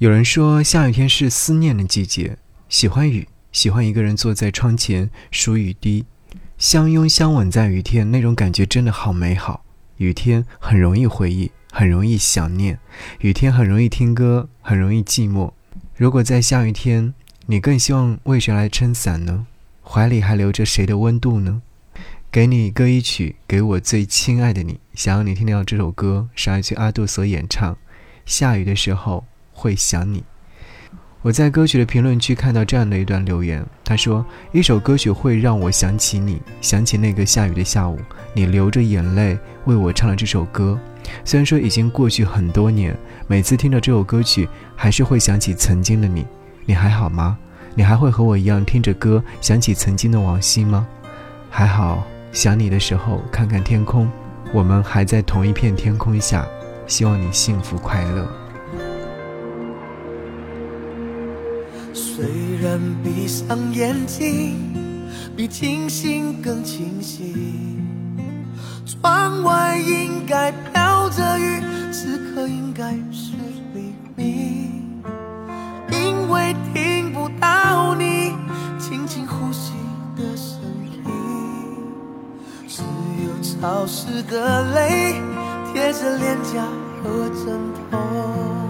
有人说，下雨天是思念的季节，喜欢雨，喜欢一个人坐在窗前数雨滴，相拥相吻在雨天，那种感觉真的好美好。雨天很容易回忆，很容易想念，雨天很容易听歌，很容易寂寞。如果在下雨天，你更希望为谁来撑伞呢？怀里还留着谁的温度呢？给你歌一曲，给我最亲爱的你。想要你听到这首歌，是来自阿杜所演唱。下雨的时候。会想你。我在歌曲的评论区看到这样的一段留言，他说：“一首歌曲会让我想起你，想起那个下雨的下午，你流着眼泪为我唱了这首歌。虽然说已经过去很多年，每次听到这首歌曲，还是会想起曾经的你。你还好吗？你还会和我一样听着歌想起曾经的往昔吗？还好，想你的时候看看天空，我们还在同一片天空下。希望你幸福快乐。”虽然闭上眼睛，比清醒更清晰。窗外应该飘着雨，此刻应该是黎明。因为听不到你轻轻呼吸的声音，只有潮湿的泪贴着脸颊和枕头。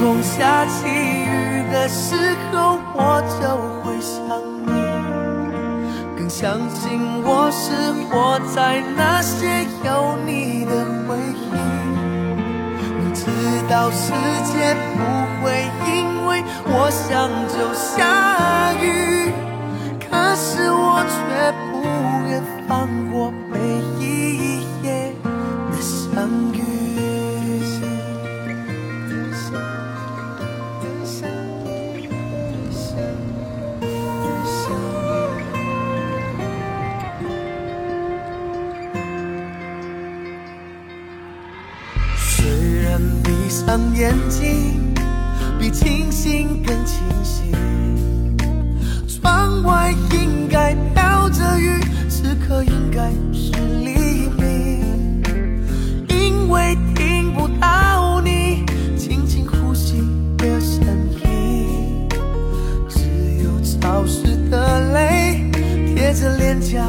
空下起雨。的时候，我就会想你，更相信我是活在那些有你的回忆。明知道世界不会因为我想就下雨，可是我却不愿放过每一虽然闭上眼睛，比清醒更清醒。窗外应该飘着雨，此刻应该是黎明。因为听不到你轻轻呼吸的声音，只有潮湿的泪贴着脸颊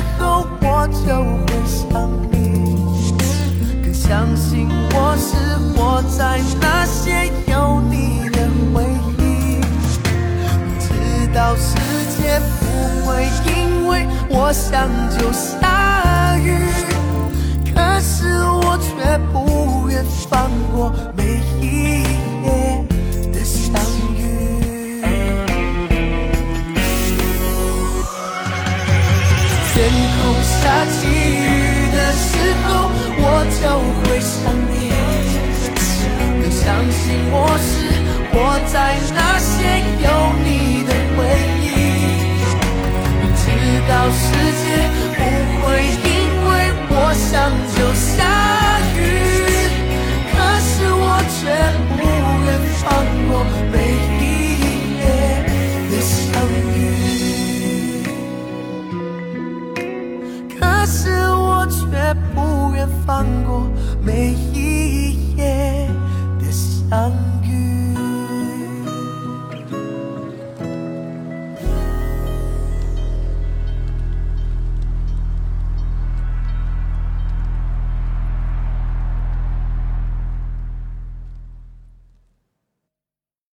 我就会。想你，更相信我是活在那些有你的回忆。知道世界不会因为我想就下雨，可是我却不愿放过下起雨的时候我就会想